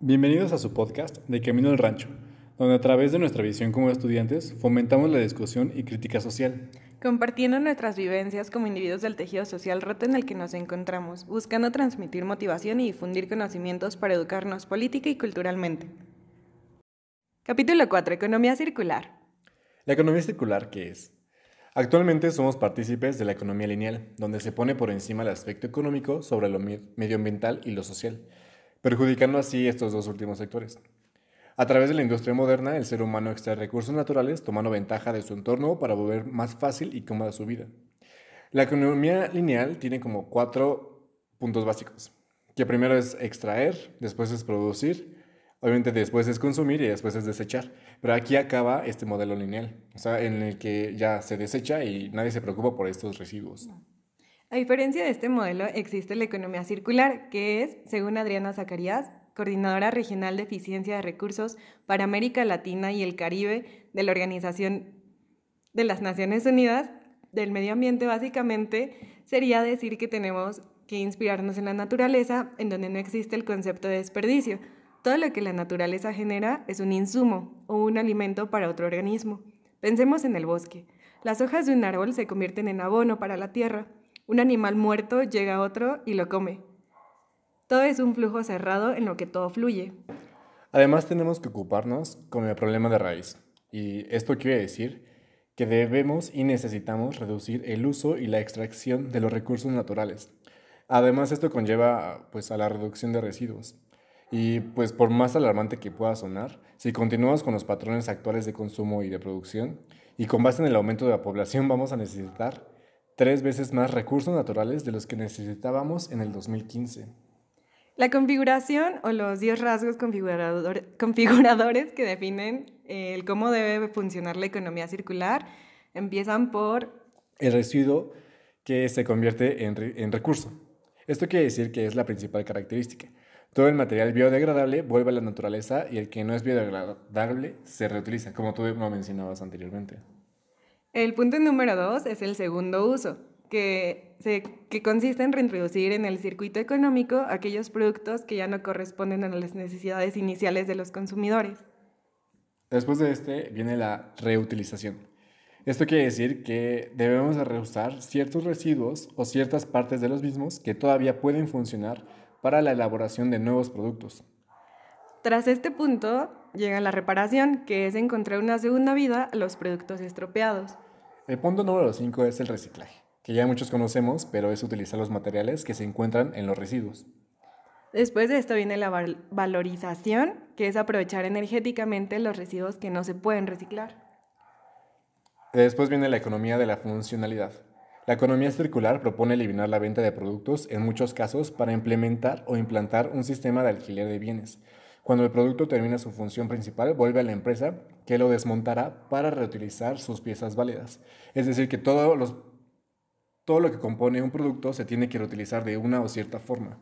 Bienvenidos a su podcast de Camino al Rancho, donde a través de nuestra visión como estudiantes fomentamos la discusión y crítica social. Compartiendo nuestras vivencias como individuos del tejido social roto en el que nos encontramos, buscando transmitir motivación y difundir conocimientos para educarnos política y culturalmente. Capítulo 4. Economía circular. La economía circular, ¿qué es? Actualmente somos partícipes de la economía lineal, donde se pone por encima el aspecto económico sobre lo medioambiental y lo social perjudicando así estos dos últimos sectores. A través de la industria moderna, el ser humano extrae recursos naturales tomando ventaja de su entorno para volver más fácil y cómoda su vida. La economía lineal tiene como cuatro puntos básicos, que primero es extraer, después es producir, obviamente después es consumir y después es desechar. Pero aquí acaba este modelo lineal, o sea, en el que ya se desecha y nadie se preocupa por estos residuos. A diferencia de este modelo, existe la economía circular, que es, según Adriana Zacarías, coordinadora regional de eficiencia de recursos para América Latina y el Caribe de la Organización de las Naciones Unidas del Medio Ambiente, básicamente sería decir que tenemos que inspirarnos en la naturaleza, en donde no existe el concepto de desperdicio. Todo lo que la naturaleza genera es un insumo o un alimento para otro organismo. Pensemos en el bosque. Las hojas de un árbol se convierten en abono para la tierra. Un animal muerto llega a otro y lo come. Todo es un flujo cerrado en lo que todo fluye. Además tenemos que ocuparnos con el problema de raíz. Y esto quiere decir que debemos y necesitamos reducir el uso y la extracción de los recursos naturales. Además esto conlleva pues a la reducción de residuos. Y pues por más alarmante que pueda sonar, si continuamos con los patrones actuales de consumo y de producción y con base en el aumento de la población vamos a necesitar tres veces más recursos naturales de los que necesitábamos en el 2015. La configuración o los 10 rasgos configuradores que definen el cómo debe funcionar la economía circular empiezan por... El residuo que se convierte en, en recurso. Esto quiere decir que es la principal característica. Todo el material biodegradable vuelve a la naturaleza y el que no es biodegradable se reutiliza, como tú lo mencionabas anteriormente. El punto número dos es el segundo uso, que, que consiste en reintroducir en el circuito económico aquellos productos que ya no corresponden a las necesidades iniciales de los consumidores. Después de este viene la reutilización. Esto quiere decir que debemos reusar ciertos residuos o ciertas partes de los mismos que todavía pueden funcionar para la elaboración de nuevos productos. Tras este punto llega la reparación, que es encontrar una segunda vida a los productos estropeados. El punto número 5 es el reciclaje, que ya muchos conocemos, pero es utilizar los materiales que se encuentran en los residuos. Después de esto viene la valorización, que es aprovechar energéticamente los residuos que no se pueden reciclar. Después viene la economía de la funcionalidad. La economía circular propone eliminar la venta de productos en muchos casos para implementar o implantar un sistema de alquiler de bienes, cuando el producto termina su función principal, vuelve a la empresa que lo desmontará para reutilizar sus piezas válidas. Es decir, que todo, lo que compone un producto se tiene que reutilizar de una o cierta forma.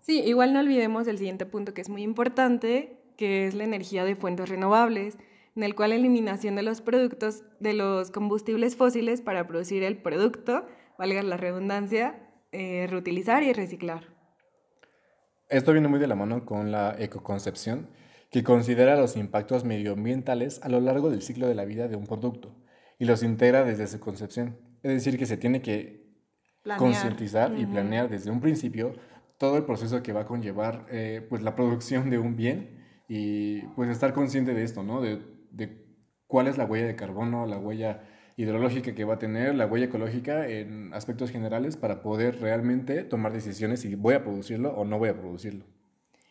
Sí, igual no olvidemos el siguiente punto que es muy importante, que es la energía de fuentes renovables, en el cual la eliminación de los productos de los combustibles fósiles para producir el producto, valga la redundancia, eh, reutilizar y reciclar. Esto viene muy de la mano con la ecoconcepción, que considera los impactos medioambientales a lo largo del ciclo de la vida de un producto y los integra desde su concepción. Es decir, que se tiene que concientizar y planear desde un principio todo el proceso que va a conllevar eh, pues, la producción de un bien y pues estar consciente de esto, ¿no? De, de cuál es la huella de carbono, la huella hidrológica que va a tener, la huella ecológica en aspectos generales para poder realmente tomar decisiones si voy a producirlo o no voy a producirlo.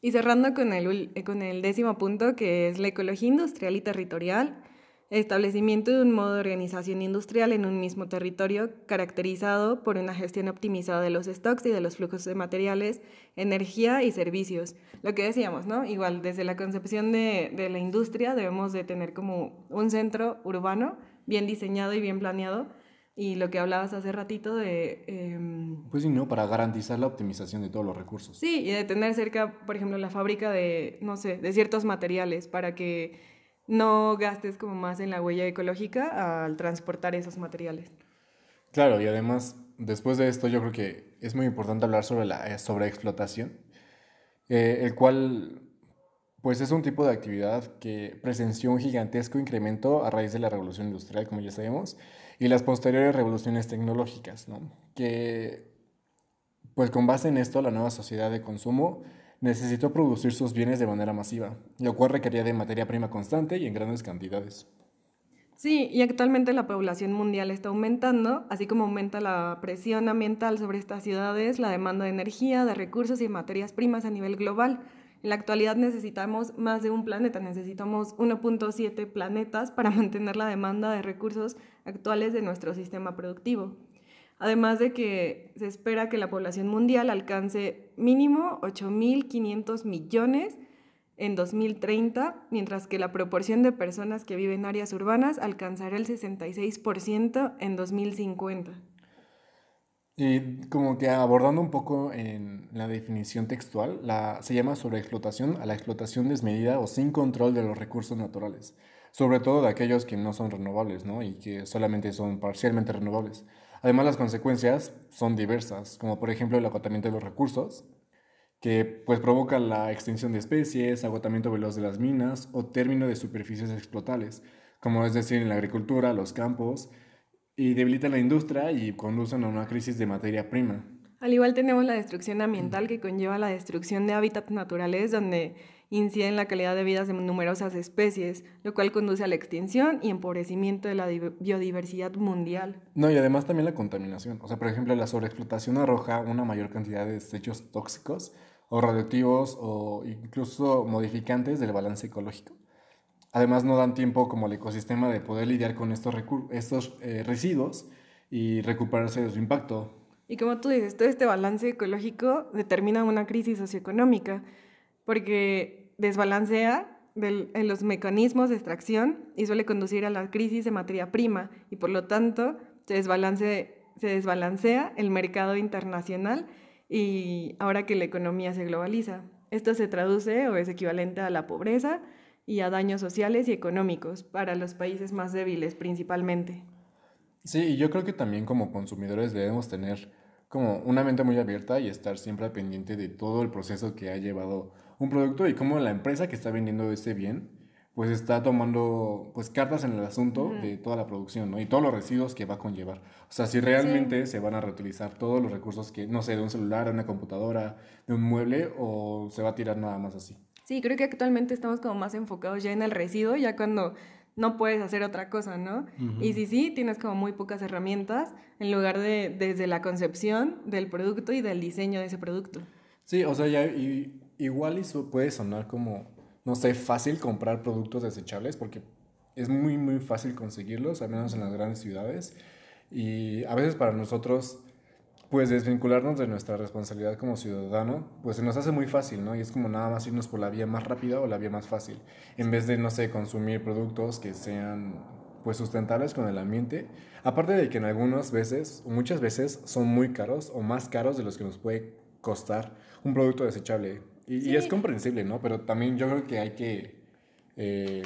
Y cerrando con el, con el décimo punto, que es la ecología industrial y territorial, establecimiento de un modo de organización industrial en un mismo territorio caracterizado por una gestión optimizada de los stocks y de los flujos de materiales, energía y servicios. Lo que decíamos, ¿no? Igual, desde la concepción de, de la industria debemos de tener como un centro urbano bien diseñado y bien planeado. Y lo que hablabas hace ratito de... Em, pues sí, ¿no? Para garantizar la optimización de todos los recursos. Sí, y de tener cerca, por ejemplo, la fábrica de, no sé, de ciertos materiales para que no gastes como más en la huella ecológica al transportar esos materiales. Claro, y además, después de esto, yo creo que es muy importante hablar sobre la sobreexplotación, eh, el cual pues es un tipo de actividad que presenció un gigantesco incremento a raíz de la revolución industrial, como ya sabemos, y las posteriores revoluciones tecnológicas, ¿no? que pues con base en esto la nueva sociedad de consumo necesitó producir sus bienes de manera masiva, lo cual requería de materia prima constante y en grandes cantidades. Sí, y actualmente la población mundial está aumentando, así como aumenta la presión ambiental sobre estas ciudades, la demanda de energía, de recursos y materias primas a nivel global. En la actualidad necesitamos más de un planeta, necesitamos 1.7 planetas para mantener la demanda de recursos actuales de nuestro sistema productivo. Además de que se espera que la población mundial alcance mínimo 8.500 millones en 2030, mientras que la proporción de personas que viven en áreas urbanas alcanzará el 66% en 2050. Y como que abordando un poco en la definición textual, la, se llama sobreexplotación a la explotación desmedida o sin control de los recursos naturales, sobre todo de aquellos que no son renovables ¿no? y que solamente son parcialmente renovables. Además, las consecuencias son diversas, como por ejemplo el agotamiento de los recursos, que pues provoca la extinción de especies, agotamiento veloz de las minas o término de superficies explotables, como es decir en la agricultura, los campos, y debilita la industria y conducen a una crisis de materia prima. Al igual tenemos la destrucción ambiental que conlleva la destrucción de hábitats naturales donde incide en la calidad de vida de numerosas especies, lo cual conduce a la extinción y empobrecimiento de la biodiversidad mundial. No, y además también la contaminación. O sea, por ejemplo, la sobreexplotación arroja una mayor cantidad de desechos tóxicos o radioactivos o incluso modificantes del balance ecológico. Además no dan tiempo como el ecosistema de poder lidiar con estos, estos eh, residuos y recuperarse de su impacto. Y como tú dices, todo este balance ecológico determina una crisis socioeconómica, porque desbalancea los mecanismos de extracción y suele conducir a la crisis de materia prima y por lo tanto se desbalancea el mercado internacional y ahora que la economía se globaliza. Esto se traduce o es equivalente a la pobreza y a daños sociales y económicos para los países más débiles principalmente. Sí, y yo creo que también como consumidores debemos tener como una mente muy abierta y estar siempre pendiente de todo el proceso que ha llevado un producto y cómo la empresa que está vendiendo ese bien pues está tomando pues cartas en el asunto de toda la producción, ¿no? Y todos los residuos que va a conllevar. O sea, si realmente se van a reutilizar todos los recursos que, no sé, de un celular, de una computadora, de un mueble, o se va a tirar nada más así. Sí, creo que actualmente estamos como más enfocados ya en el residuo, ya cuando no puedes hacer otra cosa, ¿no? Y si sí, tienes como muy pocas herramientas en lugar de desde la concepción del producto y del diseño de ese producto. Sí, o sea, ya igual eso puede sonar como no sé, fácil comprar productos desechables porque es muy, muy fácil conseguirlos, al menos en las grandes ciudades. Y a veces para nosotros, pues desvincularnos de nuestra responsabilidad como ciudadano, pues se nos hace muy fácil, ¿no? Y es como nada más irnos por la vía más rápida o la vía más fácil, en vez de, no sé, consumir productos que sean pues sustentables con el ambiente. Aparte de que en algunas veces, o muchas veces, son muy caros o más caros de los que nos puede costar un producto desechable. Y, es comprensible, ¿no? Pero también yo creo que hay que, eh,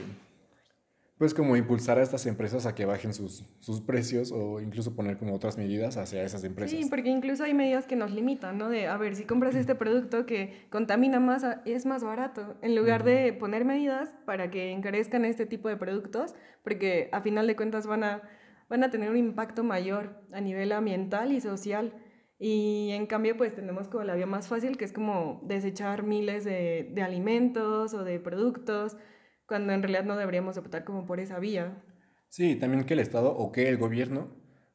pues como impulsar a estas empresas a que bajen sus, sus, precios o incluso poner como otras medidas hacia esas empresas. Sí, porque incluso hay medidas que nos limitan, ¿no? De, a ver, si compras este producto que contamina más, es más barato, en lugar de poner medidas para que encarezcan este tipo de productos, porque a final de cuentas van a, van a tener un impacto mayor a nivel ambiental y social. Y en cambio, pues tenemos como la vía más fácil, que es como desechar miles de, de, alimentos o de productos, cuando en realidad no deberíamos optar como por esa vía. Sí, también que el Estado o que el gobierno,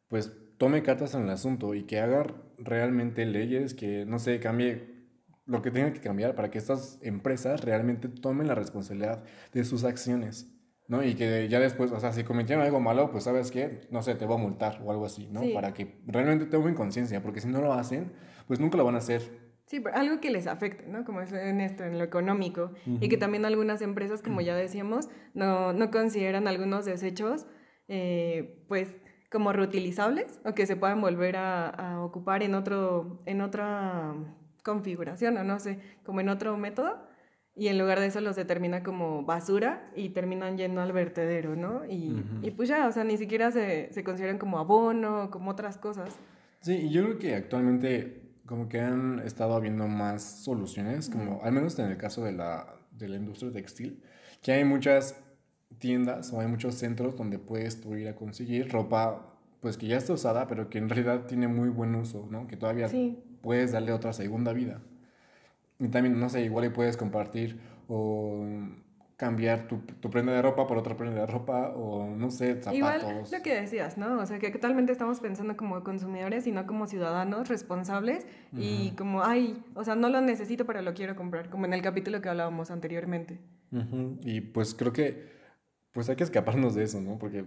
pues tome cartas en el asunto y que haga realmente leyes que, no sé, cambie lo que tenga que cambiar para que estas empresas realmente tomen la responsabilidad de sus acciones. ¿no? Y que ya después, o sea, si cometieron algo malo, pues sabes qué, no sé, te voy a multar o algo así, ¿no? Para que realmente tengan conciencia, porque si no lo hacen, pues nunca lo van a hacer. Sí, pero algo que les afecte, ¿no? Como es en esto, en lo económico. Y que también algunas empresas, como ya decíamos, no, no consideran algunos desechos, eh, pues, como reutilizables o que se puedan volver a, a, ocupar en, otro, en otra configuración o no sé, como en otro método y en lugar de eso los determina como basura y terminan yendo al vertedero, ¿no? Y, y pues ya, o sea, ni siquiera se, se, consideran como abono, como otras cosas. Sí, y yo creo que actualmente como que han estado habiendo más soluciones, como al menos en el caso de la, de la industria textil, que hay muchas tiendas o hay muchos centros donde puedes tú ir a conseguir ropa pues que ya está usada, pero que en realidad tiene muy buen uso, ¿no? Que todavía puedes darle otra segunda vida. Y también, no sé, igual y puedes compartir o cambiar tu, tu, prenda de ropa por otra prenda de ropa o no sé, zapatos. Igual lo que decías, ¿no? O sea, que totalmente estamos pensando como consumidores y no como ciudadanos responsables y como, ay, o sea, no lo necesito pero lo quiero comprar, como en el capítulo que hablábamos anteriormente. Y pues creo que pues hay que escaparnos de eso, ¿no? Porque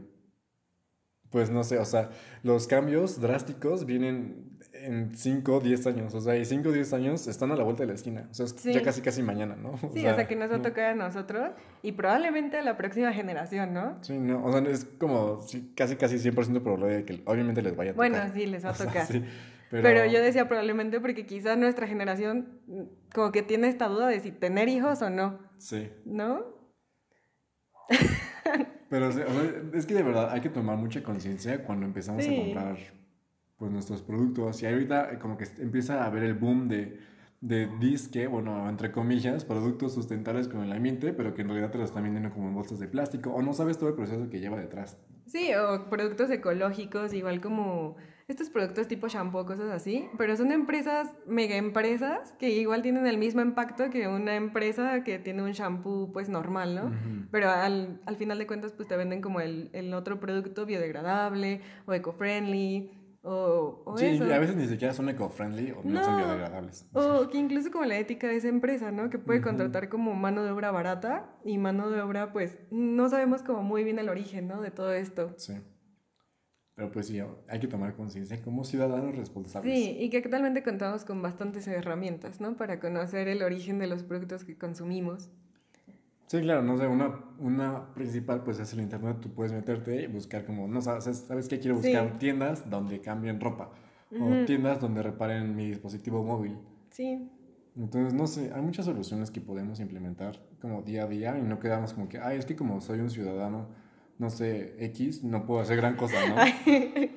pues no sé, o sea, los cambios drásticos vienen en 5 o 10 años, o sea, y 5 o 10 años están a la vuelta de la esquina, o sea, es ya casi casi mañana, ¿no? sí, o sea, que nos va a tocar a nosotros y probablemente a la próxima generación, ¿no? Sí, no, o sea, es como casi casi 100% probable de que obviamente les vaya a tocar. Bueno, sí, les va a tocar. sí, pero... pero... yo decía probablemente porque quizás nuestra generación como que tiene esta duda de si tener hijos o no. Sí. ¿No? Pero es que de verdad hay que tomar mucha conciencia cuando empezamos a comprar pues, nuestros productos. Y ahorita eh, como que empieza a haber el boom de, de disque, bueno, entre comillas, productos sustentables con el ambiente, pero que en realidad te los están vendiendo como en bolsas de plástico. O no sabes todo el proceso que lleva detrás. Sí, o productos ecológicos, igual como estos productos tipo shampoo, cosas así, pero son empresas, mega empresas, que igual tienen el mismo impacto que una empresa que tiene un shampoo pues normal, ¿no? Pero al, al, final de cuentas pues te venden como el, el otro producto biodegradable o eco-friendly. O, o sí, a veces ni siquiera son eco-friendly o no, son biodegradables. O que incluso como la ética de esa empresa, ¿no? Que puede contratar como mano de obra barata y mano de obra, pues, no sabemos como muy bien el origen, ¿no? De todo esto. Sí. Pero pues sí, hay que tomar conciencia como ciudadanos responsables. Sí, y que actualmente contamos con bastantes herramientas, ¿no? Para conocer el origen de los productos que consumimos. Sí, claro, no sé, una, una principal pues es el internet, tú puedes meterte y buscar como, no sabes, ¿sabes qué? Quiero buscar tiendas donde cambien ropa o tiendas donde reparen mi dispositivo móvil. Sí. Entonces, no sé, hay muchas soluciones que podemos implementar como día a día y no quedamos como que, ay, es que como soy un ciudadano no sé, X, no puedo hacer gran cosa, ¿no?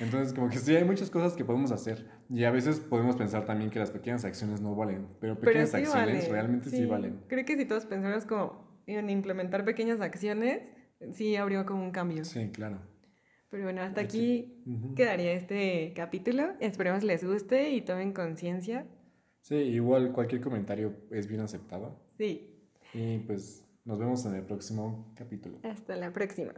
Entonces, como que sí, hay muchas cosas que podemos hacer. Y a veces podemos pensar también que las pequeñas acciones no valen, pero pequeñas acciones realmente sí. valen. Creo que si todos pensáramos como en implementar pequeñas acciones, sí habría como un cambio. Sí, claro. Pero bueno, hasta aquí quedaría este capítulo. Esperemos les guste y tomen conciencia. Sí, igual cualquier comentario es bien aceptado. Sí. Y pues nos vemos en el próximo capítulo. Hasta la próxima.